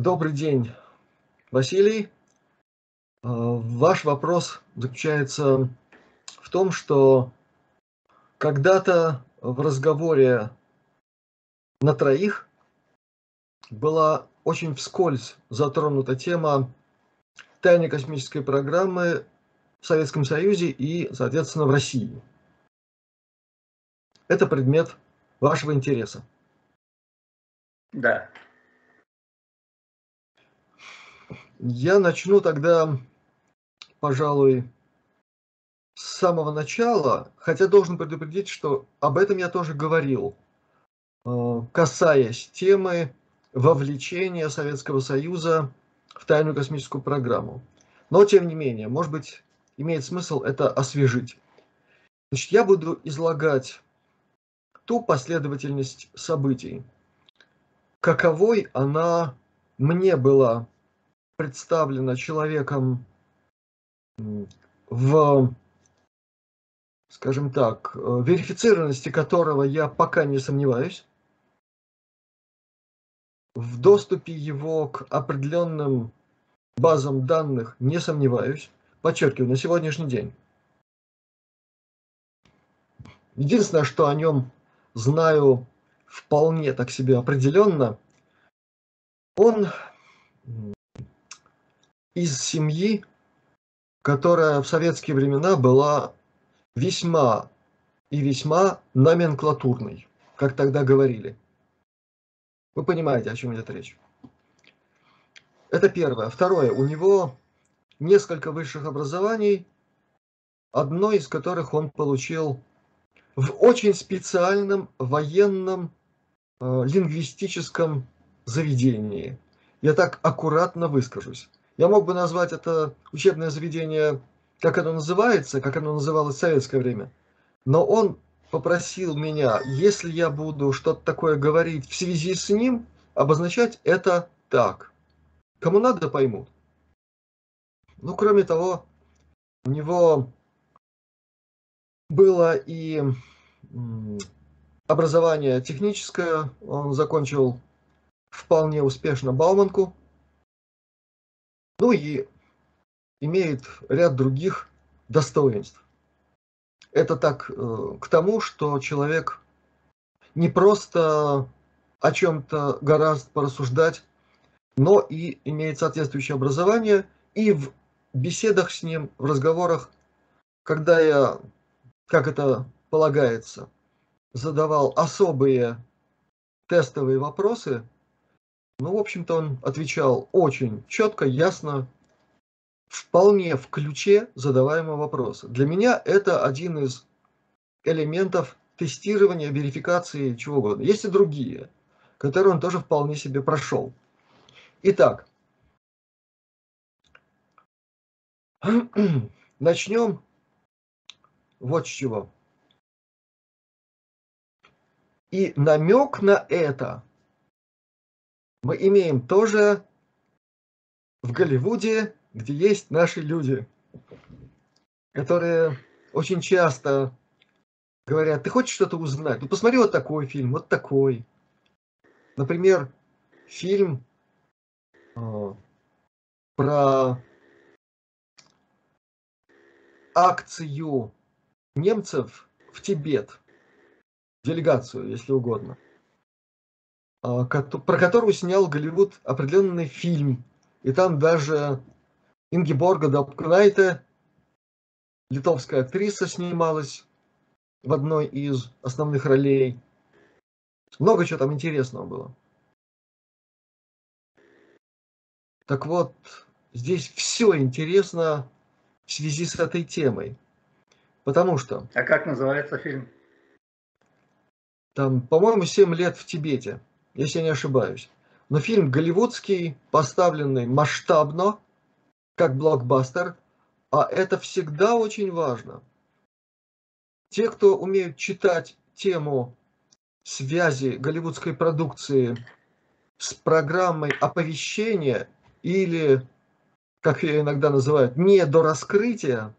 Добрый день, Василий. А, ваш вопрос заключается в том, что когда-то в разговоре на троих была очень вскользь затронута тема тайной космической программы в Советском Союзе и, соответственно, в России. Это предмет вашего интереса. Да. Я начну тогда, пожалуй, с самого начала, хотя должен предупредить, что об этом я тоже говорил, э, касаясь темы вовлечения Советского Союза в тайную космическую программу. Но, тем не менее, может быть, имеет смысл это освежить. Значит, я буду излагать ту последовательность событий, каковой она мне была представлена человеком в, скажем так, верифицированности которого я пока не сомневаюсь, в доступе его к определенным базам данных не сомневаюсь, подчеркиваю, на сегодняшний день. Единственное, что о нем знаю вполне так себе определенно, он из семьи, которая в советские времена была весьма и весьма номенклатурной, как тогда говорили. Вы понимаете, о чем идет речь. Это первое. Второе. У него несколько высших образований, одно из которых он получил в очень специальном военном э, лингвистическом заведении. Я так аккуратно выскажусь. Я мог бы назвать это учебное заведение, как оно называется, как оно называлось в советское время. Но он попросил меня, если я буду что-то такое говорить в связи с ним, обозначать это так. Кому надо, поймут. Ну, кроме того, у него было и образование техническое, он закончил вполне успешно Бауманку, ну и имеет ряд других достоинств. Это так э, к тому, что человек не просто о чем-то гораздо порассуждать, но и имеет соответствующее образование. И в беседах с ним, в разговорах, когда я, как это полагается, задавал особые тестовые вопросы, ну, в общем-то, он отвечал очень четко, ясно, вполне в ключе задаваемого вопроса. Для меня это один из элементов тестирования, верификации, чего угодно. Есть и другие, которые он тоже вполне себе прошел. Итак, начнем вот с чего. И намек на это мы имеем тоже в Голливуде, где есть наши люди, которые очень часто говорят, ты хочешь что-то узнать? Ну посмотри вот такой фильм, вот такой. Например, фильм э, про акцию немцев в Тибет, делегацию, если угодно – про которую снял Голливуд определенный фильм. И там даже Ингеборга Дапкнайте, литовская актриса, снималась в одной из основных ролей. Много чего там интересного было. Так вот, здесь все интересно в связи с этой темой. Потому что... А как называется фильм? Там, по-моему, «Семь лет в Тибете» если я не ошибаюсь. Но фильм голливудский, поставленный масштабно, как блокбастер, а это всегда очень важно. Те, кто умеют читать тему связи голливудской продукции с программой оповещения или, как ее иногда называют, не до раскрытия,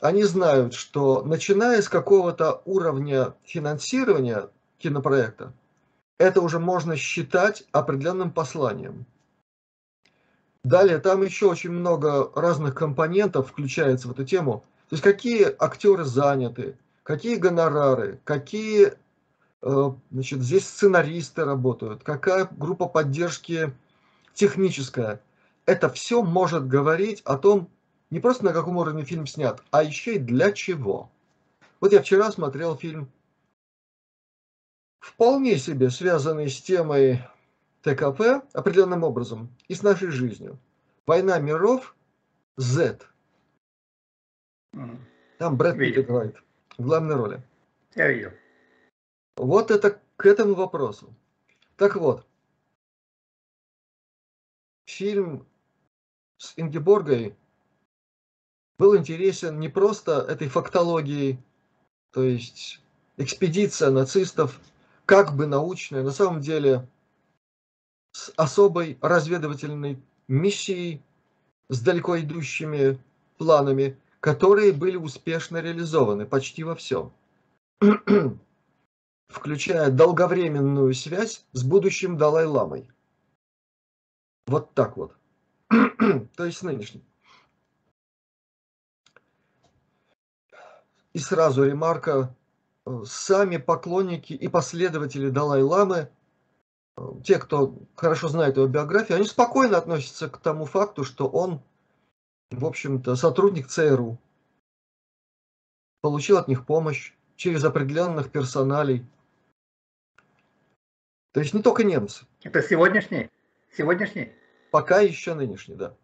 они знают, что начиная с какого-то уровня финансирования кинопроекта, это уже можно считать определенным посланием. Далее, там еще очень много разных компонентов включается в эту тему. То есть какие актеры заняты, какие гонорары, какие э, значит, здесь сценаристы работают, какая группа поддержки техническая. Это все может говорить о том, не просто на каком уровне фильм снят, а еще и для чего. Вот я вчера смотрел фильм, вполне себе связанный с темой ТКП определенным образом и с нашей жизнью. «Война миров», Z. Там Брэд Питт играет в главной роли. Я видел. Вот это к этому вопросу. Так вот, фильм с Ингеборгой был интересен не просто этой фактологией, то есть экспедиция нацистов, как бы научная, на самом деле с особой разведывательной миссией, с далеко идущими планами, которые были успешно реализованы почти во всем, включая долговременную связь с будущим Далай-ламой. Вот так вот. То есть нынешним. И сразу ремарка, сами поклонники и последователи Далай-ламы, те, кто хорошо знает его биографию, они спокойно относятся к тому факту, что он, в общем-то, сотрудник ЦРУ, получил от них помощь через определенных персоналей. То есть не только немцы. Это сегодняшний? Сегодняшний? Пока еще нынешний, да.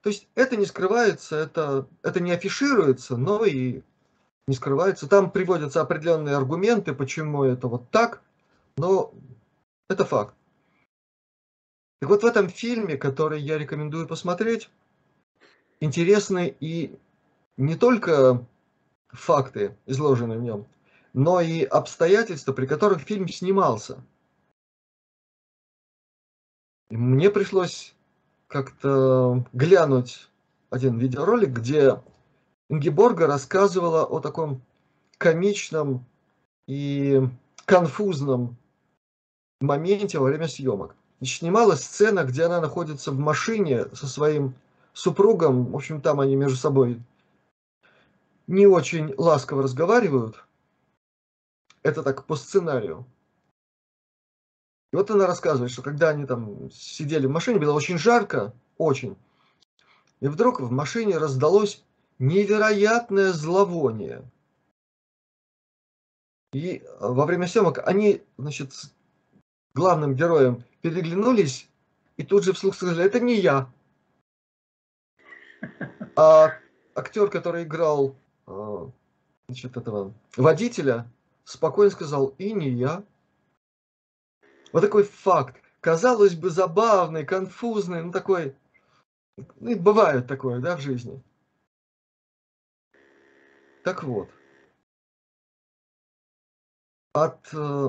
То есть это не скрывается, это, это не афишируется, но и не скрывается. Там приводятся определенные аргументы, почему это вот так, но это факт. И вот в этом фильме, который я рекомендую посмотреть, интересны и не только факты, изложенные в нем, но и обстоятельства, при которых фильм снимался. И мне пришлось как-то глянуть один видеоролик, где Ингеборга рассказывала о таком комичном и конфузном моменте во время съемок. Значит, снималась сцена, где она находится в машине со своим супругом. В общем, там они между собой не очень ласково разговаривают. Это так по сценарию. И вот она рассказывает, что когда они там сидели в машине, было очень жарко, очень. И вдруг в машине раздалось невероятное зловоние. И во время съемок они, значит, с главным героем переглянулись и тут же вслух сказали, это не я. А актер, который играл а, значит, этого водителя, спокойно сказал, и не я. Вот такой факт. Казалось бы, забавный, конфузный, ну такой, ну, бывает такое, да, в жизни. Так вот, от э,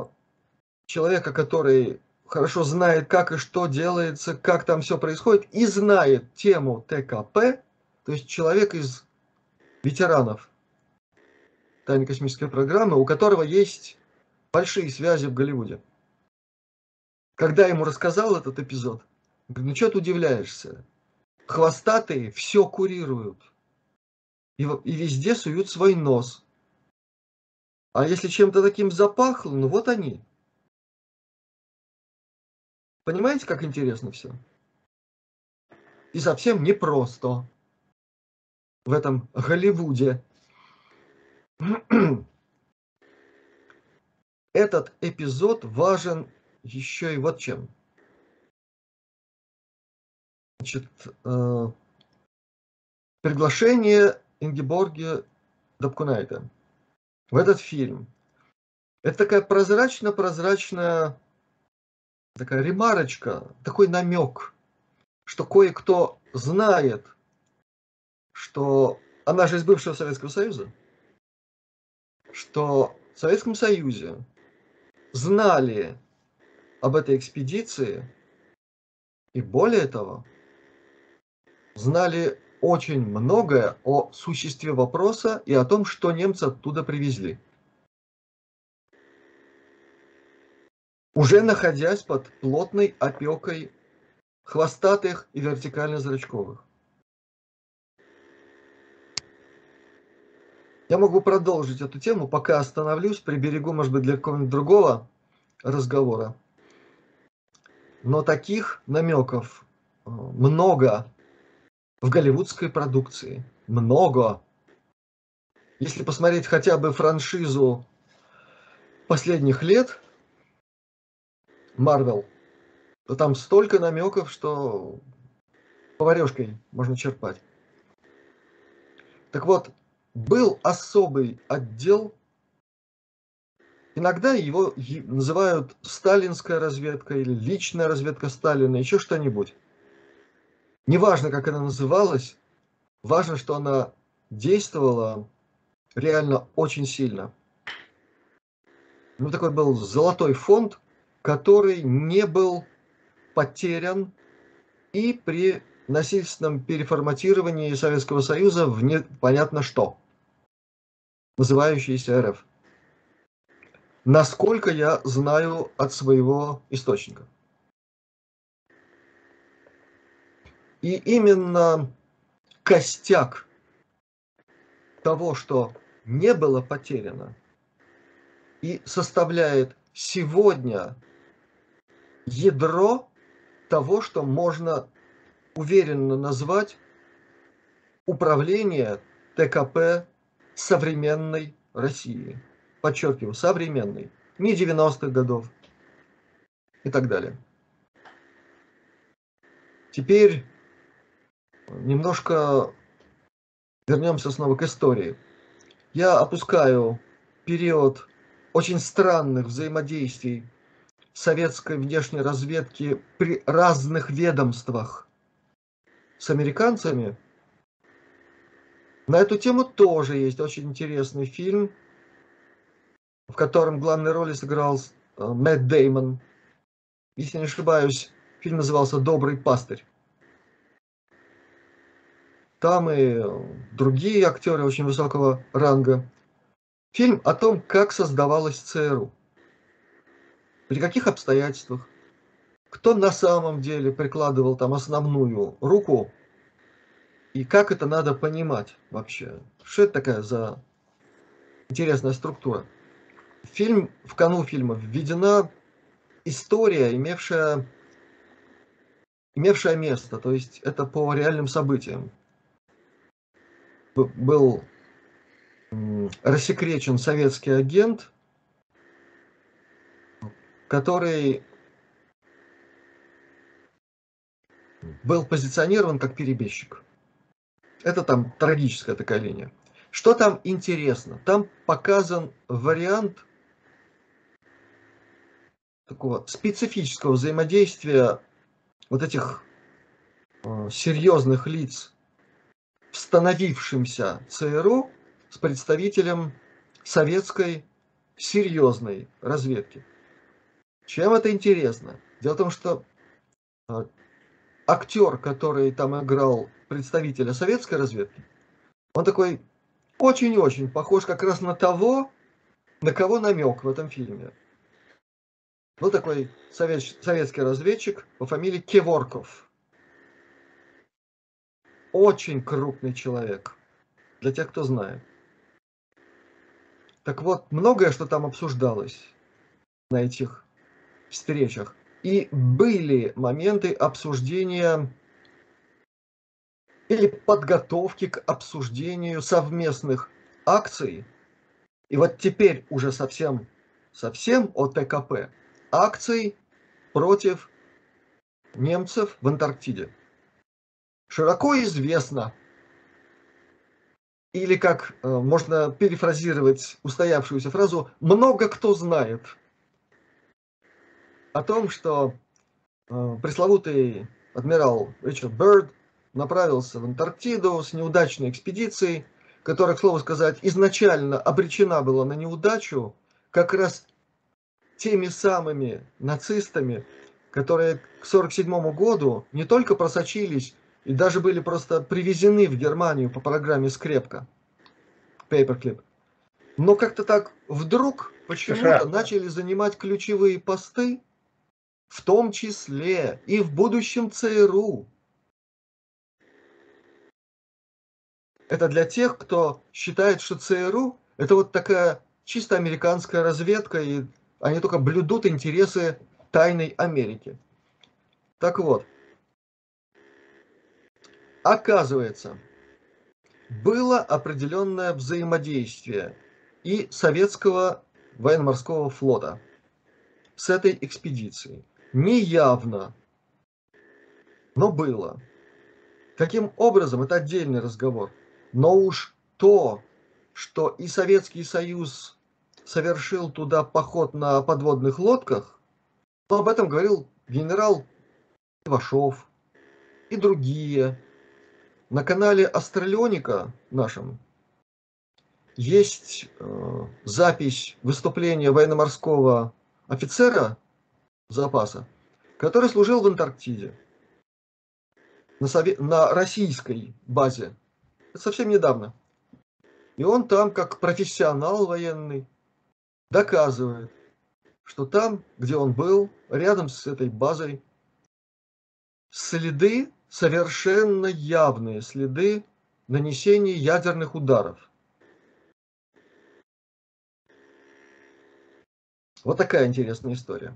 человека, который хорошо знает, как и что делается, как там все происходит, и знает тему ТКП, то есть человек из ветеранов тайной космической программы, у которого есть большие связи в Голливуде. Когда ему рассказал этот эпизод, говорю, ну что ты удивляешься? Хвостатые все курируют и, и везде суют свой нос. А если чем-то таким запахло, ну вот они. Понимаете, как интересно все? И совсем непросто в этом Голливуде. Этот эпизод важен еще и вот чем. Значит, э, приглашение Ингеборги Дапкунайта в этот фильм. Это такая прозрачно-прозрачная такая ремарочка, такой намек, что кое-кто знает, что она же из бывшего Советского Союза, что в Советском Союзе знали об этой экспедиции и более того, знали очень многое о существе вопроса и о том, что немцы оттуда привезли. уже находясь под плотной опекой хвостатых и вертикально-зрачковых. Я могу продолжить эту тему, пока остановлюсь, приберегу, может быть, для какого-нибудь другого разговора. Но таких намеков э, много в голливудской продукции. Много. Если посмотреть хотя бы франшизу последних лет, Марвел, то там столько намеков, что поварешкой можно черпать. Так вот, был особый отдел, иногда его называют сталинская разведка или личная разведка Сталина, еще что-нибудь. Неважно, как она называлась, важно, что она действовала реально очень сильно. Ну, такой был золотой фонд, который не был потерян и при насильственном переформатировании Советского Союза в непонятно что называющийся РФ. Насколько я знаю от своего источника. И именно костяк того, что не было потеряно, и составляет сегодня ядро того, что можно уверенно назвать управление ТКП современной России. Подчеркиваю, современной. Не 90-х годов и так далее. Теперь немножко вернемся снова к истории. Я опускаю период очень странных взаимодействий советской внешней разведки при разных ведомствах с американцами – на эту тему тоже есть очень интересный фильм, в котором главной роли сыграл э, Мэтт Деймон. Если не ошибаюсь, фильм назывался «Добрый пастырь». Там и другие актеры очень высокого ранга. Фильм о том, как создавалась ЦРУ. При каких обстоятельствах. Кто на самом деле прикладывал там основную руку и как это надо понимать вообще? Что это такая за интересная структура? Фильм, в канун фильма введена история, имевшая, имевшая место, то есть это по реальным событиям. Был рассекречен советский агент, который был позиционирован как перебежчик. Это там трагическая такая линия. Что там интересно? Там показан вариант такого специфического взаимодействия вот этих э, серьезных лиц в становившемся ЦРУ с представителем советской серьезной разведки. Чем это интересно? Дело в том, что э, актер, который там играл представителя советской разведки, он такой очень-очень похож как раз на того, на кого намек в этом фильме. Ну, такой совет, советский разведчик по фамилии Кеворков. Очень крупный человек, для тех, кто знает. Так вот, многое, что там обсуждалось на этих встречах, и были моменты обсуждения или подготовки к обсуждению совместных акций. И вот теперь уже совсем, совсем о ТКП. Акций против немцев в Антарктиде. Широко известно, или как э, можно перефразировать устоявшуюся фразу, много кто знает – о том, что э, пресловутый адмирал Ричард Бирд направился в Антарктиду с неудачной экспедицией, которая, к слову сказать, изначально обречена была на неудачу как раз теми самыми нацистами, которые к 1947 году не только просочились и даже были просто привезены в Германию по программе «Скрепка» Paperclip. Но как-то так вдруг почему-то начали занимать ключевые посты, в том числе и в будущем ЦРУ. Это для тех, кто считает, что ЦРУ это вот такая чисто американская разведка, и они только блюдут интересы тайной Америки. Так вот, оказывается, было определенное взаимодействие и советского военно-морского флота с этой экспедицией. Неявно, но было. Каким образом, это отдельный разговор. Но уж то, что и Советский Союз совершил туда поход на подводных лодках, то об этом говорил генерал Ивашов и другие. На канале Астралионика нашем есть э, запись выступления военно-морского офицера запаса, который служил в Антарктиде на, сове- на российской базе. Это совсем недавно. И он там, как профессионал военный, доказывает, что там, где он был, рядом с этой базой, следы, совершенно явные следы нанесения ядерных ударов. Вот такая интересная история.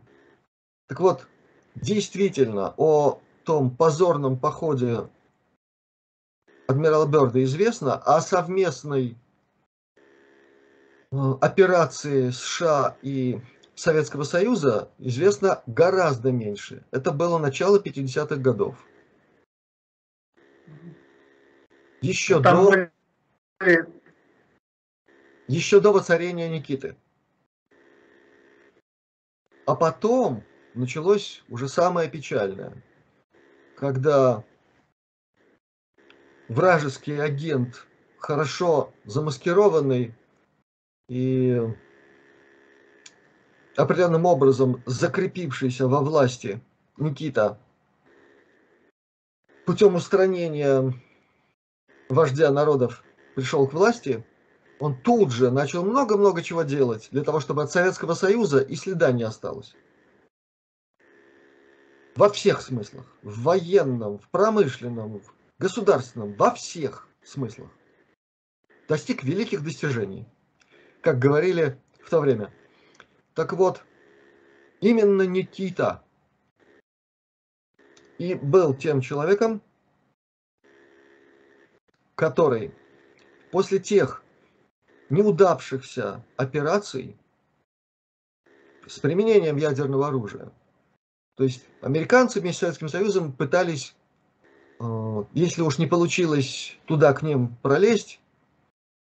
Так вот, действительно, о том позорном походе адмирала Берда известно, а совместной э, операции США и Советского Союза известно гораздо меньше. Это было начало 50-х годов. Еще Там до, были еще до воцарения Никиты. А потом началось уже самое печальное, когда вражеский агент, хорошо замаскированный и определенным образом закрепившийся во власти Никита путем устранения вождя народов пришел к власти, он тут же начал много-много чего делать для того, чтобы от Советского Союза и следа не осталось. Во всех смыслах. В военном, в промышленном, в государственном, во всех смыслах. Достиг великих достижений, как говорили в то время. Так вот, именно Никита и был тем человеком, который после тех неудавшихся операций с применением ядерного оружия, то есть американцы вместе с Советским Союзом пытались, э, если уж не получилось туда к ним пролезть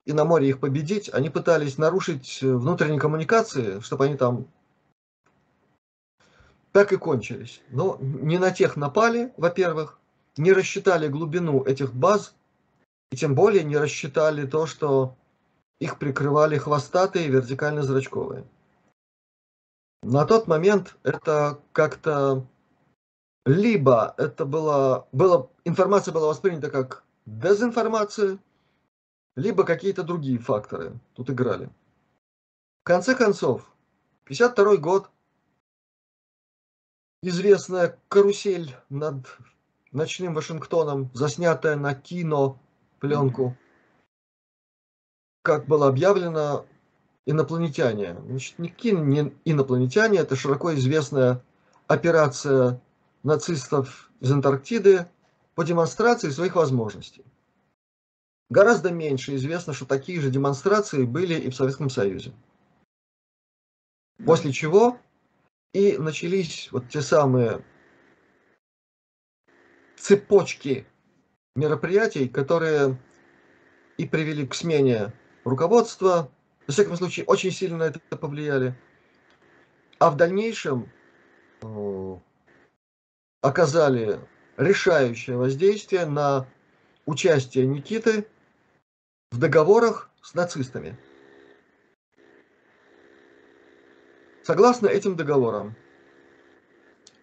и на море их победить, они пытались нарушить внутренние коммуникации, чтобы они там так и кончились. Но не на тех напали, во-первых, не рассчитали глубину этих баз, и тем более не рассчитали то, что их прикрывали хвостатые вертикально-зрачковые. На тот момент это как-то либо это было, было, информация была воспринята как дезинформация, либо какие-то другие факторы тут играли. В конце концов, 52 год, известная карусель над ночным Вашингтоном, заснятая на кино пленку, как было объявлено, инопланетяне. Значит, никакие не инопланетяне, это широко известная операция нацистов из Антарктиды по демонстрации своих возможностей. Гораздо меньше известно, что такие же демонстрации были и в Советском Союзе. После чего и начались вот те самые цепочки мероприятий, которые и привели к смене руководства, во всяком случае, очень сильно на это повлияли. А в дальнейшем э, оказали решающее воздействие на участие Никиты в договорах с нацистами. Согласно этим договорам,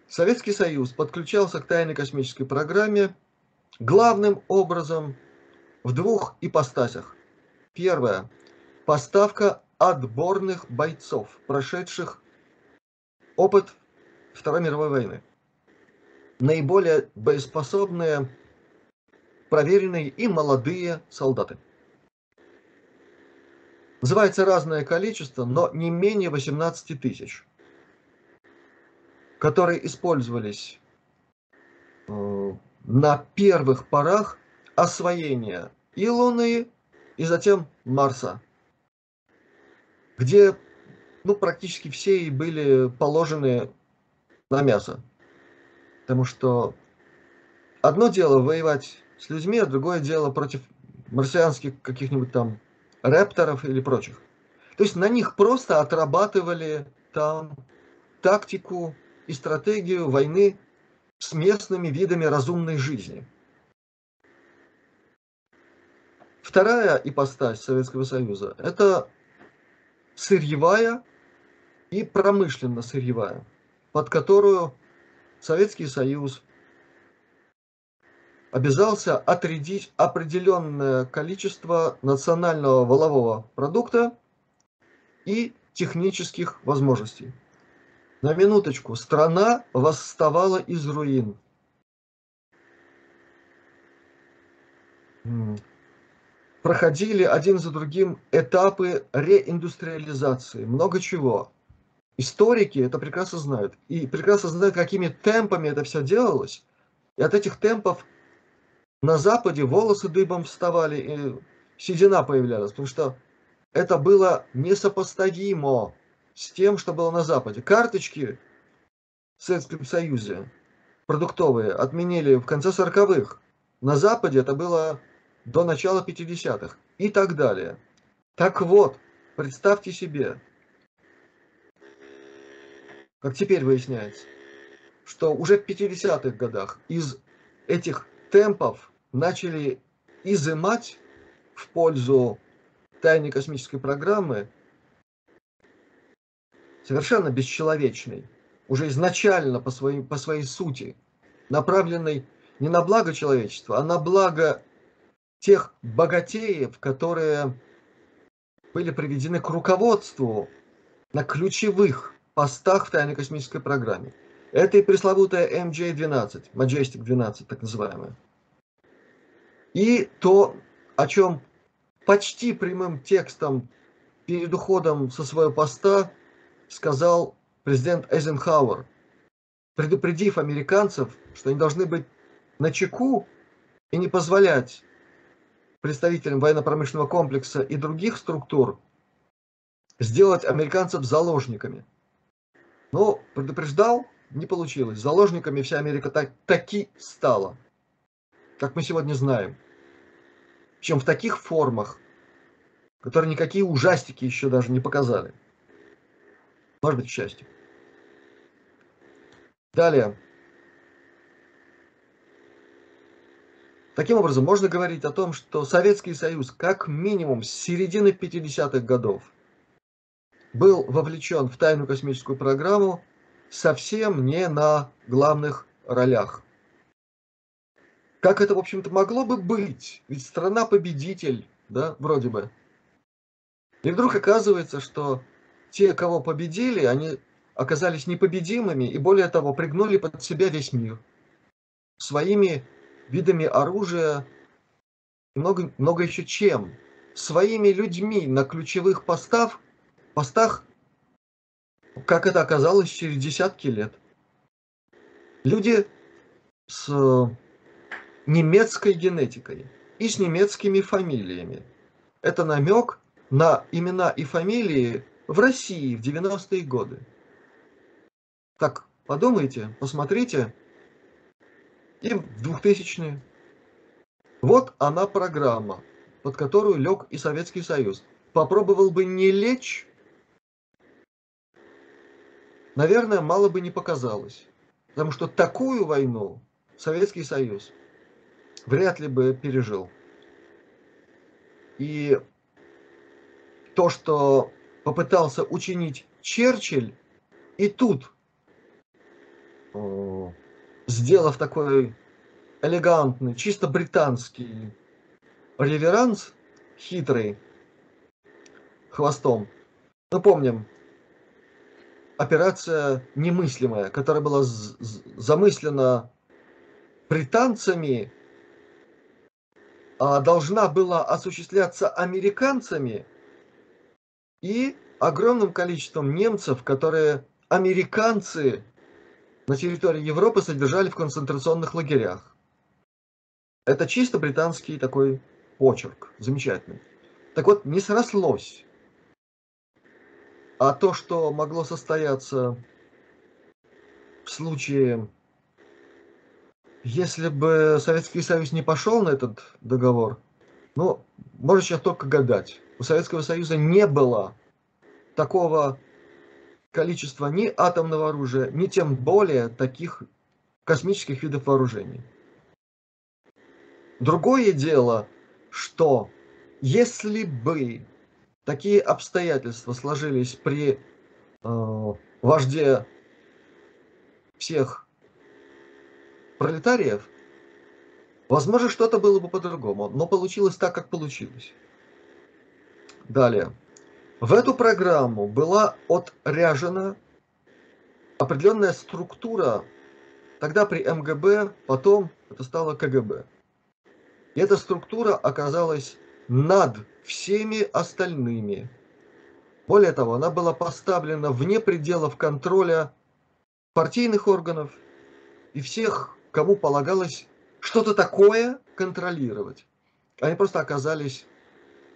Советский Союз подключался к тайной космической программе главным образом в двух ипостасях. Первое поставка отборных бойцов, прошедших опыт Второй мировой войны. Наиболее боеспособные, проверенные и молодые солдаты. Называется разное количество, но не менее 18 тысяч, которые использовались э, на первых порах освоения и Луны, и затем Марса, где ну, практически все и были положены на мясо. Потому что одно дело воевать с людьми, а другое дело против марсианских каких-нибудь там репторов или прочих. То есть на них просто отрабатывали там тактику и стратегию войны с местными видами разумной жизни. Вторая ипостась Советского Союза – это сырьевая и промышленно-сырьевая, под которую Советский Союз обязался отрядить определенное количество национального волового продукта и технических возможностей. На минуточку, страна восставала из руин. Проходили один за другим этапы реиндустриализации, много чего. Историки это прекрасно знают. И прекрасно знают, какими темпами это все делалось. И от этих темпов на Западе волосы дыбом вставали, и седина появлялась, потому что это было несопоставимо с тем, что было на Западе. Карточки в Советском Союзе продуктовые отменили в конце 40-х. На Западе это было до начала 50-х и так далее. Так вот, представьте себе, как теперь выясняется, что уже в 50-х годах из этих темпов начали изымать в пользу тайной космической программы совершенно бесчеловечной, уже изначально по своей, по своей сути, направленной не на благо человечества, а на благо тех богатеев, которые были приведены к руководству на ключевых постах в тайной космической программе. Это и пресловутая MJ-12, Majestic 12, так называемая. И то, о чем почти прямым текстом перед уходом со своего поста сказал президент Эйзенхауэр, предупредив американцев, что они должны быть на чеку и не позволять представителям военно-промышленного комплекса и других структур сделать американцев заложниками. Но предупреждал, не получилось. Заложниками вся Америка так, таки стала, как мы сегодня знаем чем в таких формах, которые никакие ужастики еще даже не показали. Может быть, к счастью. Далее. Таким образом, можно говорить о том, что Советский Союз как минимум с середины 50-х годов был вовлечен в тайную космическую программу совсем не на главных ролях. Как это, в общем-то, могло бы быть? Ведь страна-победитель, да, вроде бы. И вдруг оказывается, что те, кого победили, они оказались непобедимыми и, более того, пригнули под себя весь мир. Своими видами оружия, много, много еще чем. Своими людьми на ключевых постах, постах, как это оказалось, через десятки лет. Люди с немецкой генетикой и с немецкими фамилиями. Это намек на имена и фамилии в России в 90-е годы. Так, подумайте, посмотрите. И в 2000-е. Вот она программа, под которую лег и Советский Союз. Попробовал бы не лечь, наверное, мало бы не показалось. Потому что такую войну Советский Союз вряд ли бы пережил. И то, что попытался учинить Черчилль, и тут, сделав такой элегантный, чисто британский реверанс, хитрый, хвостом. Ну, помним, операция немыслимая, которая была замыслена британцами, а должна была осуществляться американцами и огромным количеством немцев, которые американцы на территории Европы содержали в концентрационных лагерях. Это чисто британский такой почерк, замечательный. Так вот, не срослось. А то, что могло состояться в случае, если бы Советский Союз не пошел на этот договор, ну, можно сейчас только гадать. У Советского Союза не было такого количества ни атомного оружия, ни тем более таких космических видов вооружений. Другое дело, что если бы такие обстоятельства сложились при э, вожде всех пролетариев, возможно, что-то было бы по-другому, но получилось так, как получилось. Далее. В эту программу была отряжена определенная структура, тогда при МГБ, потом это стало КГБ. И эта структура оказалась над всеми остальными. Более того, она была поставлена вне пределов контроля партийных органов и всех, кому полагалось что-то такое контролировать. Они просто оказались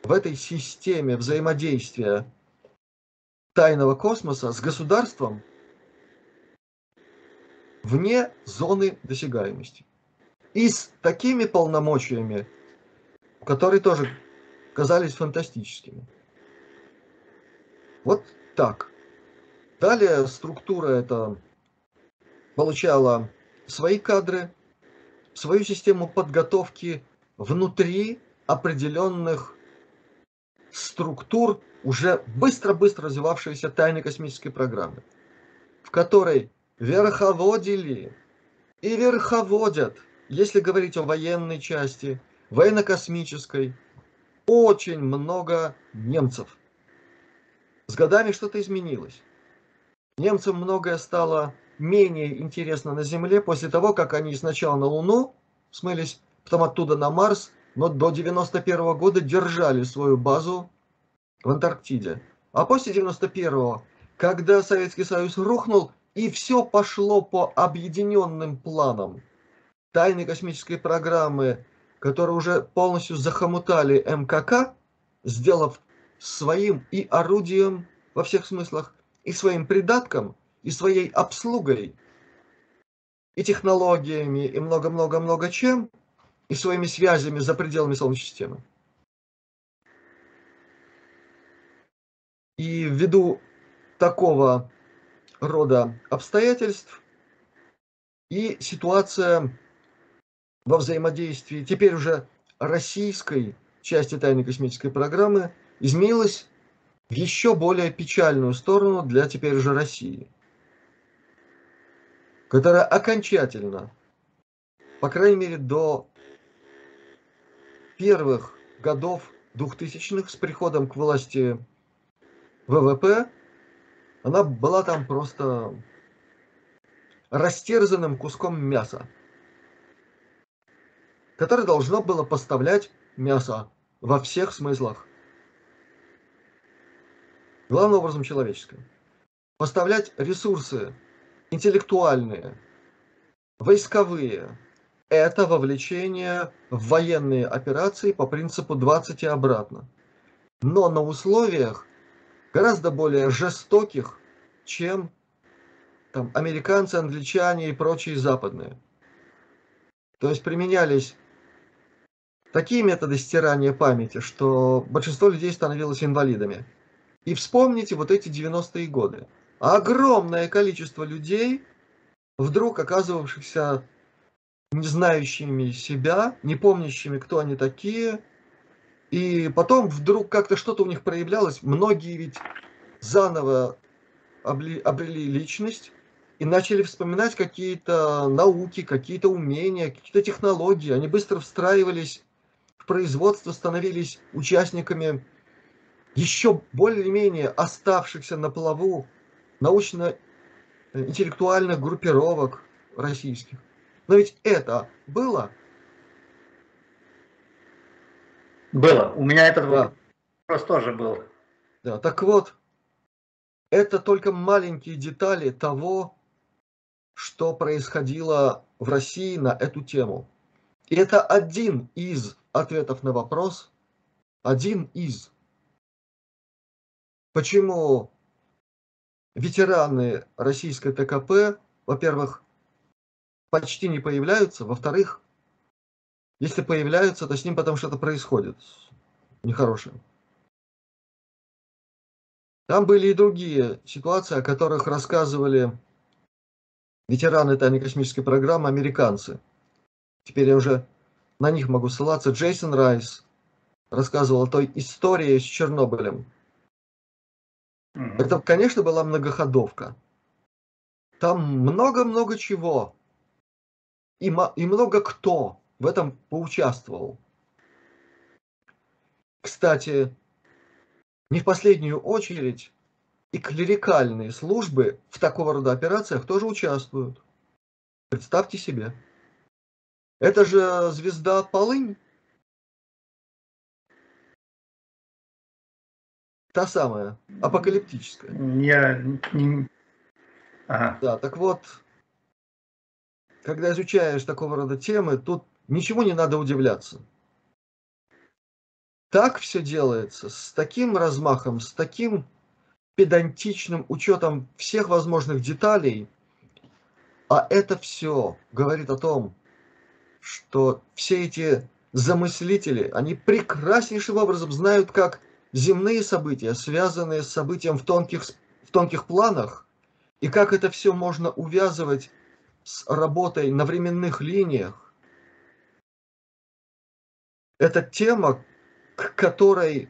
в этой системе взаимодействия тайного космоса с государством вне зоны досягаемости. И с такими полномочиями, которые тоже казались фантастическими. Вот так. Далее структура эта получала свои кадры, свою систему подготовки внутри определенных структур уже быстро-быстро развивавшейся тайной космической программы, в которой верховодили и верховодят, если говорить о военной части, военно-космической, очень много немцев. С годами что-то изменилось. Немцам многое стало менее интересно на Земле после того, как они сначала на Луну смылись, потом оттуда на Марс, но до 91 года держали свою базу в Антарктиде. А после 91 когда Советский Союз рухнул, и все пошло по объединенным планам тайной космической программы, которые уже полностью захомутали МКК, сделав своим и орудием во всех смыслах, и своим придатком, и своей обслугой, и технологиями, и много-много-много чем, и своими связями за пределами Солнечной системы. И ввиду такого рода обстоятельств и ситуация во взаимодействии теперь уже российской части тайной космической программы изменилась в еще более печальную сторону для теперь уже России, которая окончательно, по крайней мере до первых годов 2000-х с приходом к власти ВВП, она была там просто растерзанным куском мяса, которое должно было поставлять мясо во всех смыслах. Главным образом человеческое. Поставлять ресурсы интеллектуальные, войсковые, это вовлечение в военные операции по принципу 20 и обратно. Но на условиях гораздо более жестоких, чем там, американцы, англичане и прочие западные. То есть применялись такие методы стирания памяти, что большинство людей становилось инвалидами. И вспомните вот эти 90-е годы. Огромное количество людей, вдруг оказывавшихся не знающими себя, не помнящими, кто они такие. И потом вдруг как-то что-то у них проявлялось. Многие ведь заново обрели личность и начали вспоминать какие-то науки, какие-то умения, какие-то технологии. Они быстро встраивались в производство, становились участниками еще более-менее оставшихся на плаву научно-интеллектуальных группировок российских. Но ведь это было? Было. У меня этот да. вопрос тоже был. Да, так вот, это только маленькие детали того, что происходило в России на эту тему. И это один из ответов на вопрос, один из. Почему ветераны российской ТКП, во-первых, почти не появляются, во-вторых, если появляются, то с ним потом что-то происходит нехорошее. Там были и другие ситуации, о которых рассказывали ветераны тайной космической программы, американцы. Теперь я уже на них могу ссылаться. Джейсон Райс рассказывал о той истории с Чернобылем. Mm-hmm. Это, конечно, была многоходовка. Там много-много чего. И, и много кто в этом поучаствовал. Кстати, не в последнюю очередь и клерикальные службы в такого рода операциях тоже участвуют. Представьте себе. Это же звезда Полынь. Та самая, апокалиптическая. Я. Ага. Да, так вот, когда изучаешь такого рода темы, тут ничего не надо удивляться. Так все делается, с таким размахом, с таким педантичным учетом всех возможных деталей, а это все говорит о том, что все эти замыслители, они прекраснейшим образом знают, как земные события, связанные с событием в тонких, в тонких планах, и как это все можно увязывать с работой на временных линиях. Это тема, к которой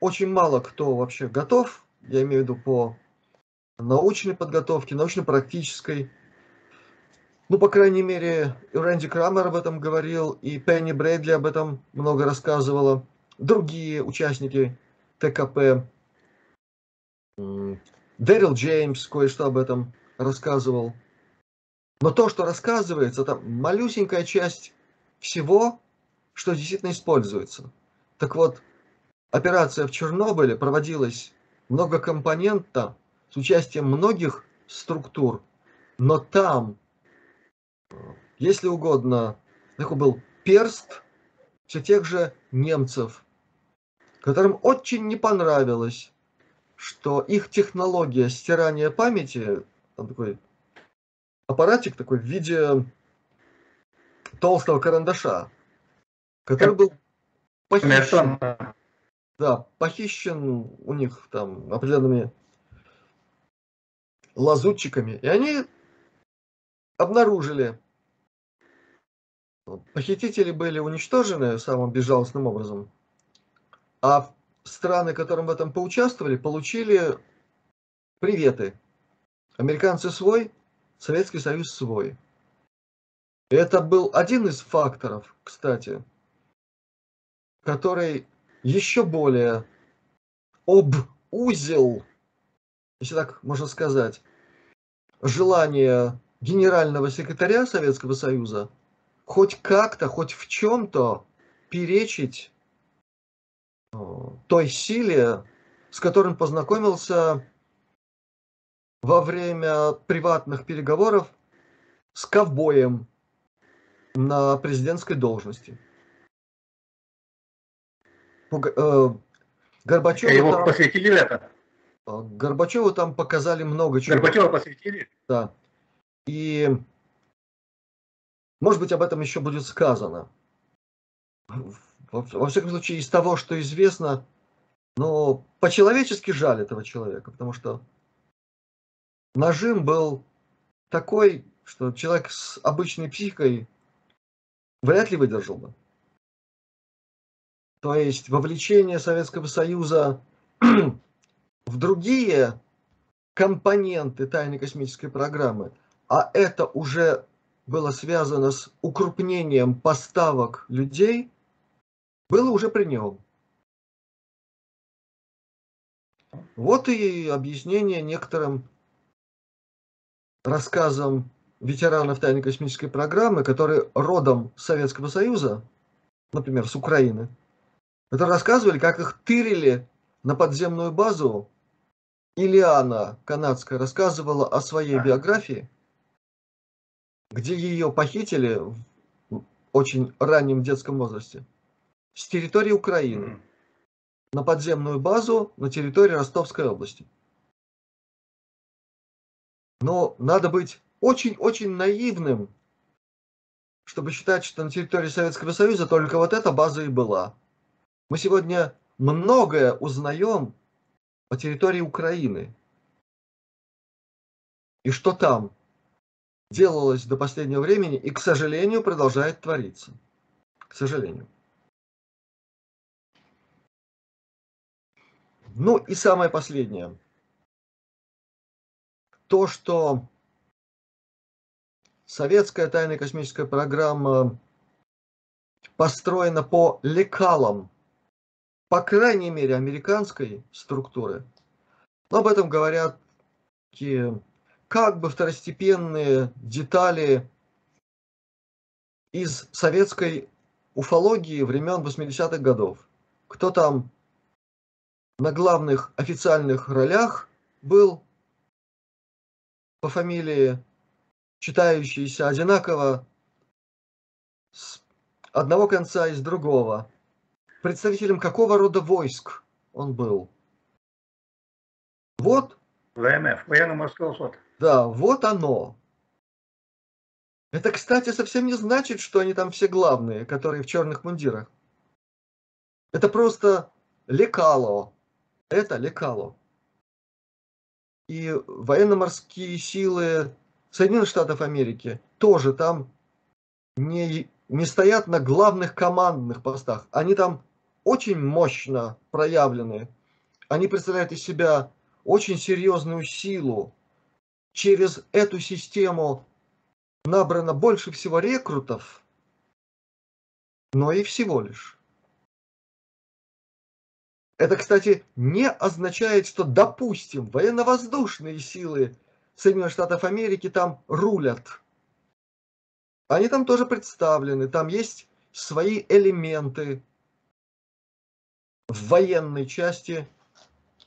очень мало кто вообще готов, я имею в виду по научной подготовке, научно-практической. Ну, по крайней мере, Рэнди Крамер об этом говорил, и Пенни Брэдли об этом много рассказывала. Другие участники ТКП. Дэрил Джеймс кое-что об этом рассказывал. Но то, что рассказывается, это малюсенькая часть всего, что действительно используется. Так вот, операция в Чернобыле проводилась многокомпонентно, с участием многих структур, но там, если угодно, такой был перст все тех же немцев, которым очень не понравилось, что их технология стирания памяти, там такой аппаратик такой в виде толстого карандаша, который был похищен. Да, похищен у них там определенными лазутчиками. И они обнаружили, похитители были уничтожены самым безжалостным образом, а страны, которым в этом поучаствовали, получили приветы. Американцы свой, Советский Союз свой. Это был один из факторов, кстати, который еще более обузил, если так можно сказать, желание генерального секретаря Советского Союза хоть как-то, хоть в чем-то перечить э, той силе, с которым познакомился во время приватных переговоров с ковбоем на президентской должности. Э, Горбачеву Его там, посвятили это? Э, Горбачеву там показали много чего. Горбачева посвятили? Да. И, может быть, об этом еще будет сказано. Во, во всяком случае, из того, что известно, но по-человечески жаль этого человека, потому что нажим был такой, что человек с обычной психикой вряд ли выдержал бы. То есть вовлечение Советского Союза в другие компоненты тайной космической программы, а это уже было связано с укрупнением поставок людей, было уже при нем. Вот и объяснение некоторым рассказам ветеранов тайной космической программы, которые родом Советского Союза, например, с Украины, которые рассказывали, как их тырили на подземную базу. Ильяна канадская рассказывала о своей биографии, где ее похитили в очень раннем детском возрасте с территории Украины на подземную базу на территории Ростовской области. Но надо быть очень-очень наивным, чтобы считать, что на территории Советского Союза только вот эта база и была. Мы сегодня многое узнаем о территории Украины. И что там делалось до последнего времени и, к сожалению, продолжает твориться. К сожалению. Ну и самое последнее. То, что советская тайная космическая программа построена по лекалам, по крайней мере, американской структуры. Но об этом говорят такие как бы второстепенные детали из советской уфологии времен 80-х годов. Кто там на главных официальных ролях был по фамилии, читающийся одинаково с одного конца и с другого. Представителем какого рода войск он был? Вот. ВМФ, военно-морского флота. Да, вот оно. Это, кстати, совсем не значит, что они там все главные, которые в черных мундирах. Это просто лекало, это лекало. И военно-морские силы Соединенных Штатов Америки тоже там не, не стоят на главных командных постах. Они там очень мощно проявлены. Они представляют из себя очень серьезную силу. Через эту систему набрано больше всего рекрутов, но и всего лишь. Это, кстати, не означает, что, допустим, военно-воздушные силы Соединенных Штатов Америки там рулят. Они там тоже представлены, там есть свои элементы в военной части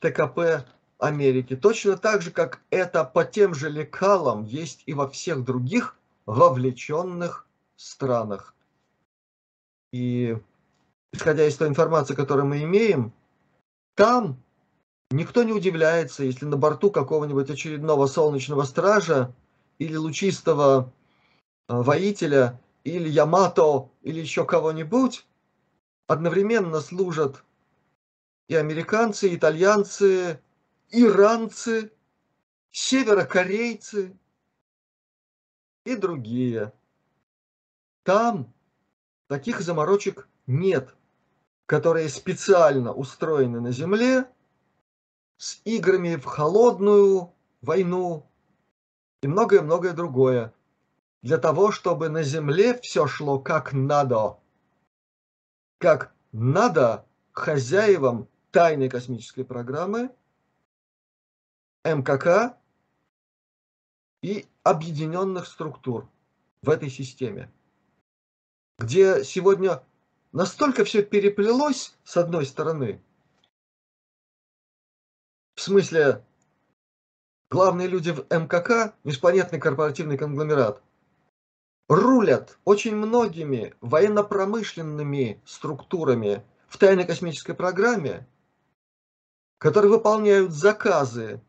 ТКП Америки. Точно так же, как это по тем же лекалам есть и во всех других вовлеченных странах. И исходя из той информации, которую мы имеем, там никто не удивляется, если на борту какого-нибудь очередного солнечного стража или лучистого э, воителя, или Ямато, или еще кого-нибудь, одновременно служат и американцы, и итальянцы, иранцы, северокорейцы и другие. Там таких заморочек нет которые специально устроены на Земле с играми в холодную войну и многое-многое другое. Для того, чтобы на Земле все шло как надо. Как надо хозяевам тайной космической программы, МКК и объединенных структур в этой системе, где сегодня настолько все переплелось с одной стороны, в смысле, главные люди в МКК, межпланетный корпоративный конгломерат, рулят очень многими военно-промышленными структурами в тайной космической программе, которые выполняют заказы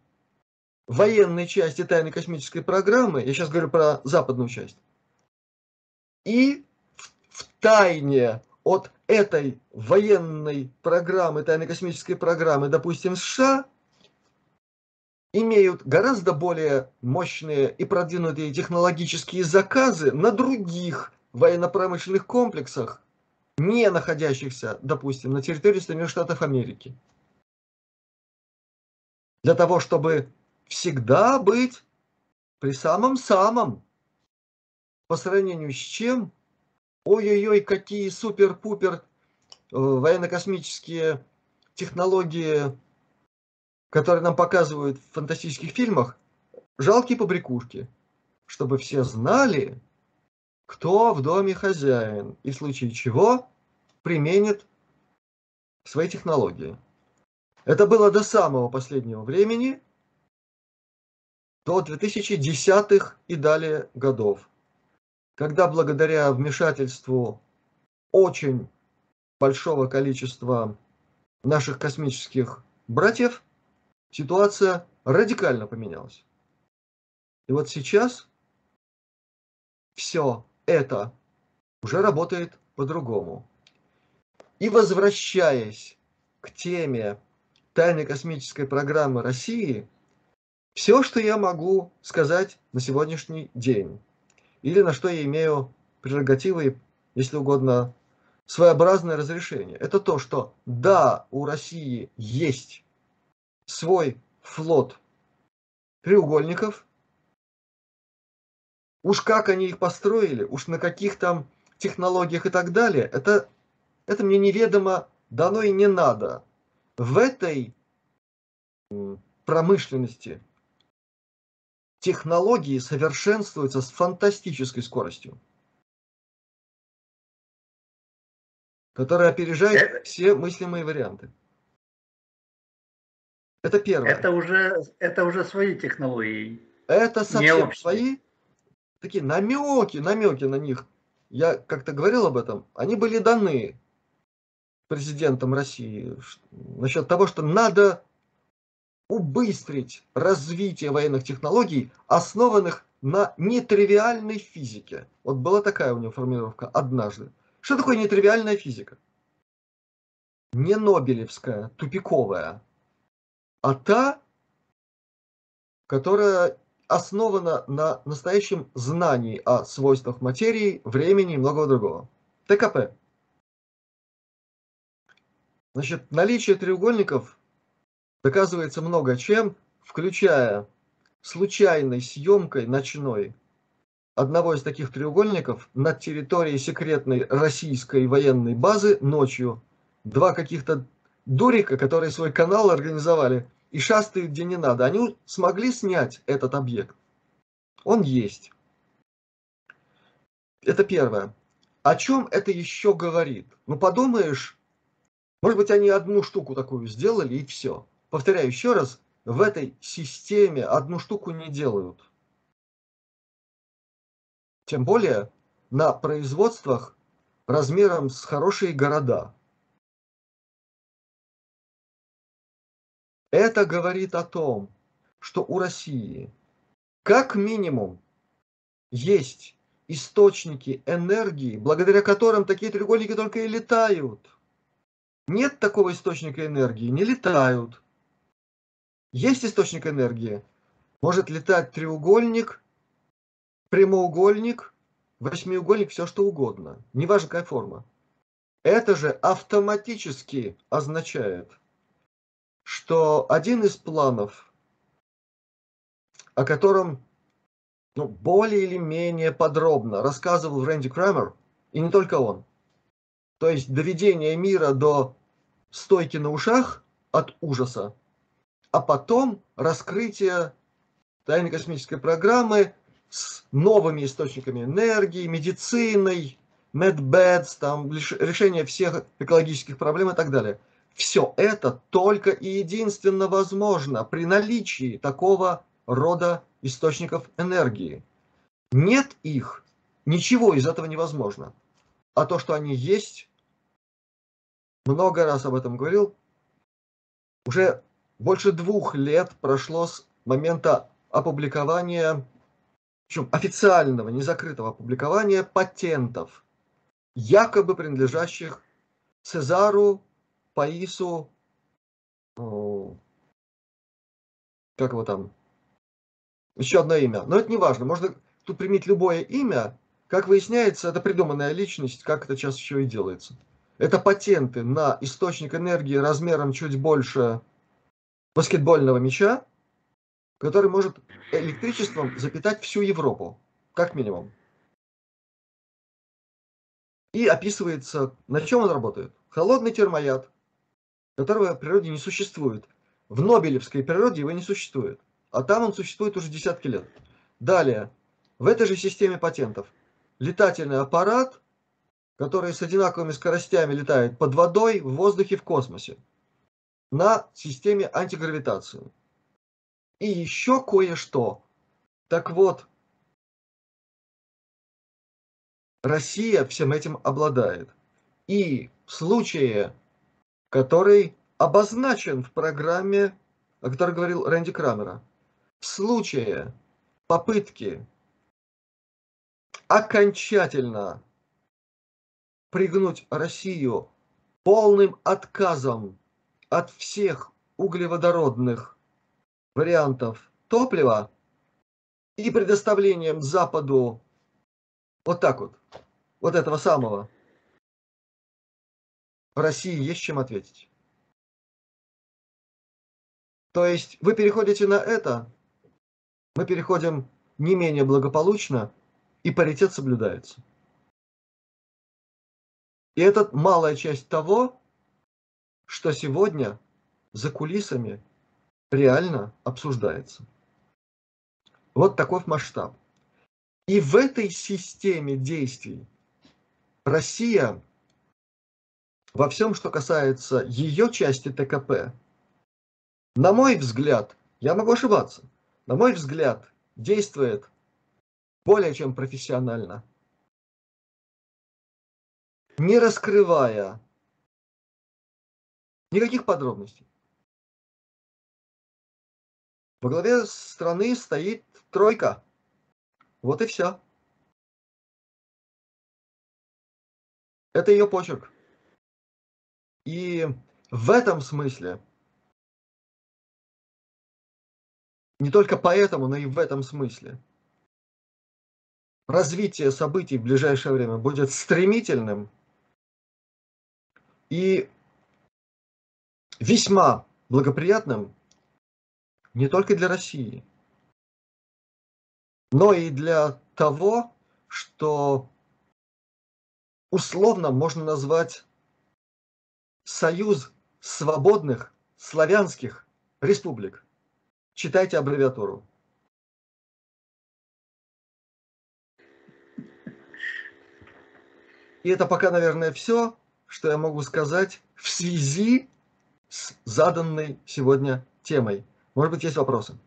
военной части тайной космической программы, я сейчас говорю про западную часть, и в, в тайне от этой военной программы, тайно-космической программы, допустим, США, имеют гораздо более мощные и продвинутые технологические заказы на других военно-промышленных комплексах, не находящихся, допустим, на территории Соединенных Штатов Америки. Для того, чтобы всегда быть при самом-самом, по сравнению с чем ой-ой-ой, какие супер-пупер э, военно-космические технологии которые нам показывают в фантастических фильмах, жалкие побрякушки, чтобы все знали, кто в доме хозяин и в случае чего применит свои технологии. Это было до самого последнего времени, до 2010-х и далее годов, когда благодаря вмешательству очень большого количества наших космических братьев ситуация радикально поменялась. И вот сейчас все это уже работает по-другому. И возвращаясь к теме тайной космической программы России, все, что я могу сказать на сегодняшний день, или на что я имею прерогативы, если угодно, своеобразное разрешение, это то, что да, у России есть свой флот треугольников, уж как они их построили, уж на каких там технологиях и так далее, это, это мне неведомо, дано и не надо. В этой промышленности технологии совершенствуются с фантастической скоростью. которая опережает это... все мыслимые варианты. Это первое. Это уже, это уже свои технологии. Это совсем свои такие намеки, намеки на них. Я как-то говорил об этом. Они были даны президентом России насчет того, что надо убыстрить развитие военных технологий, основанных на нетривиальной физике. Вот была такая у него формулировка однажды. Что такое нетривиальная физика? Не Нобелевская, тупиковая, а та, которая основана на настоящем знании о свойствах материи, времени и многого другого. ТКП. Значит, наличие треугольников доказывается много чем, включая случайной съемкой ночной одного из таких треугольников над территорией секретной российской военной базы ночью. Два каких-то дурика, которые свой канал организовали и шастают где не надо. Они смогли снять этот объект. Он есть. Это первое. О чем это еще говорит? Ну подумаешь, может быть они одну штуку такую сделали и все. Повторяю еще раз, в этой системе одну штуку не делают. Тем более на производствах размером с хорошие города. Это говорит о том, что у России как минимум есть источники энергии, благодаря которым такие треугольники только и летают. Нет такого источника энергии, не летают. Есть источник энергии. Может летать треугольник прямоугольник, восьмиугольник, все что угодно, неважно какая форма. Это же автоматически означает, что один из планов, о котором ну, более или менее подробно рассказывал Рэнди Крамер, и не только он, то есть доведение мира до стойки на ушах от ужаса, а потом раскрытие тайной космической программы с новыми источниками энергии, медициной, medbeds, там, решение всех экологических проблем и так далее. Все это только и единственно возможно при наличии такого рода источников энергии. Нет их, ничего из этого невозможно. А то, что они есть, много раз об этом говорил, уже больше двух лет прошло с момента опубликования причем официального, незакрытого опубликования патентов, якобы принадлежащих Цезару, Паису, как его там, еще одно имя. Но это не важно, можно тут применить любое имя. Как выясняется, это придуманная личность, как это сейчас еще и делается. Это патенты на источник энергии размером чуть больше баскетбольного мяча, который может электричеством запитать всю Европу, как минимум. И описывается, на чем он работает. Холодный термояд, которого в природе не существует. В Нобелевской природе его не существует. А там он существует уже десятки лет. Далее, в этой же системе патентов летательный аппарат, который с одинаковыми скоростями летает под водой, в воздухе, в космосе, на системе антигравитации. И еще кое-что. Так вот, Россия всем этим обладает. И в случае, который обозначен в программе, о которой говорил Рэнди Крамера, в случае попытки окончательно пригнуть Россию полным отказом от всех углеводородных вариантов топлива и предоставлением Западу вот так вот, вот этого самого, в России есть чем ответить. То есть вы переходите на это, мы переходим не менее благополучно, и паритет соблюдается. И это малая часть того, что сегодня за кулисами реально обсуждается. Вот таков масштаб. И в этой системе действий Россия во всем, что касается ее части ТКП, на мой взгляд, я могу ошибаться, на мой взгляд, действует более чем профессионально, не раскрывая никаких подробностей. Во главе страны стоит тройка. Вот и все. Это ее почерк. И в этом смысле, не только поэтому, но и в этом смысле, развитие событий в ближайшее время будет стремительным и весьма благоприятным не только для России, но и для того, что условно можно назвать Союз свободных славянских республик. Читайте аббревиатуру. И это пока, наверное, все, что я могу сказать в связи с заданной сегодня темой. Может быть, есть вопросы?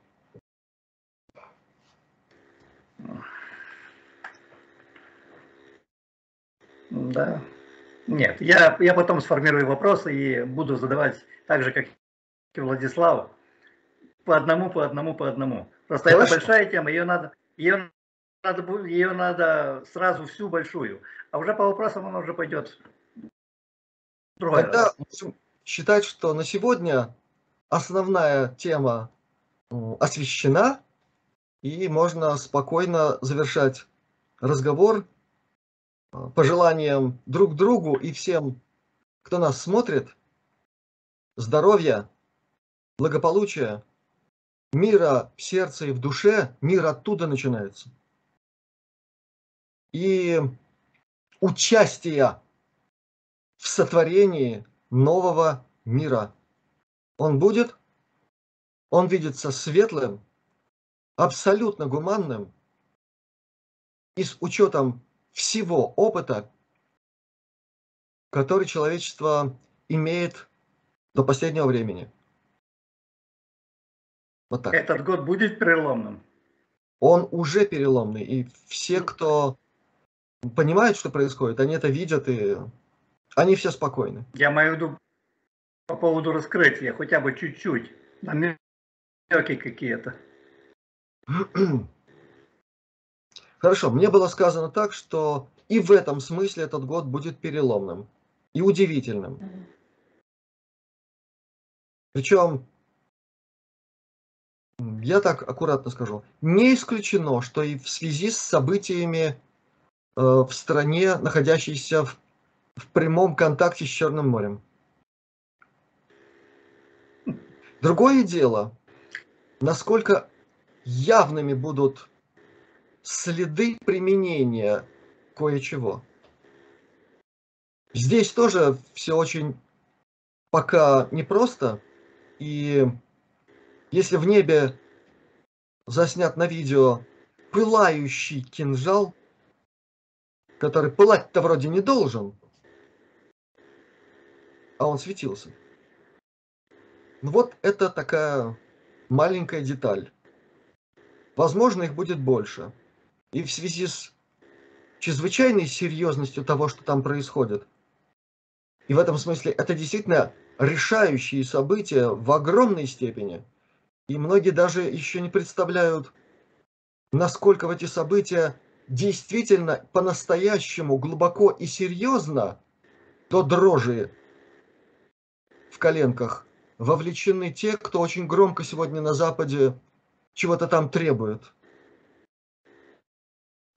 Да. Нет, я, я потом сформирую вопросы и буду задавать так же, как и Владислав, по одному, по одному, по одному. Просто Хорошо. это большая тема, ее надо, ее надо, ее надо сразу всю большую, а уже по вопросам она уже пойдет. Тогда считать, что на сегодня основная тема освещена, и можно спокойно завершать разговор пожеланиям друг другу и всем, кто нас смотрит, здоровья, благополучия, мира в сердце и в душе, мир оттуда начинается. И участия в сотворении нового мира. Он будет, он видится светлым, абсолютно гуманным и с учетом всего опыта, который человечество имеет до последнего времени. Вот так. Этот год будет переломным? Он уже переломный. И все, кто понимают, что происходит, они это видят, и они все спокойны. Я имею в виду по поводу раскрытия, хотя бы чуть-чуть, намеки какие-то. Хорошо, мне было сказано так, что и в этом смысле этот год будет переломным и удивительным. Причем, я так аккуратно скажу, не исключено, что и в связи с событиями э, в стране, находящейся в, в прямом контакте с Черным морем. Другое дело, насколько явными будут следы применения кое-чего. Здесь тоже все очень пока непросто, и Если в небе заснят на видео пылающий кинжал, который пылать-то вроде не должен, а он светился. Ну вот это такая маленькая деталь. Возможно, их будет больше. И в связи с чрезвычайной серьезностью того, что там происходит, и в этом смысле это действительно решающие события в огромной степени. И многие даже еще не представляют, насколько в эти события действительно по-настоящему глубоко и серьезно до дрожи коленках вовлечены те, кто очень громко сегодня на Западе чего-то там требует.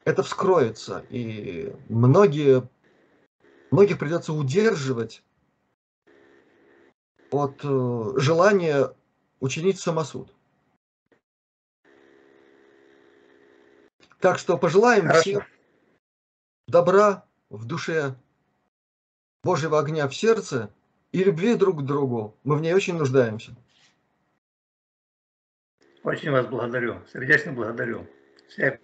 Это вскроется, и многие, многих придется удерживать от э, желания учинить самосуд. Так что пожелаем Хорошо. всем добра в душе, Божьего огня в сердце и любви друг к другу. Мы в ней очень нуждаемся. Очень вас благодарю, сердечно благодарю. Всех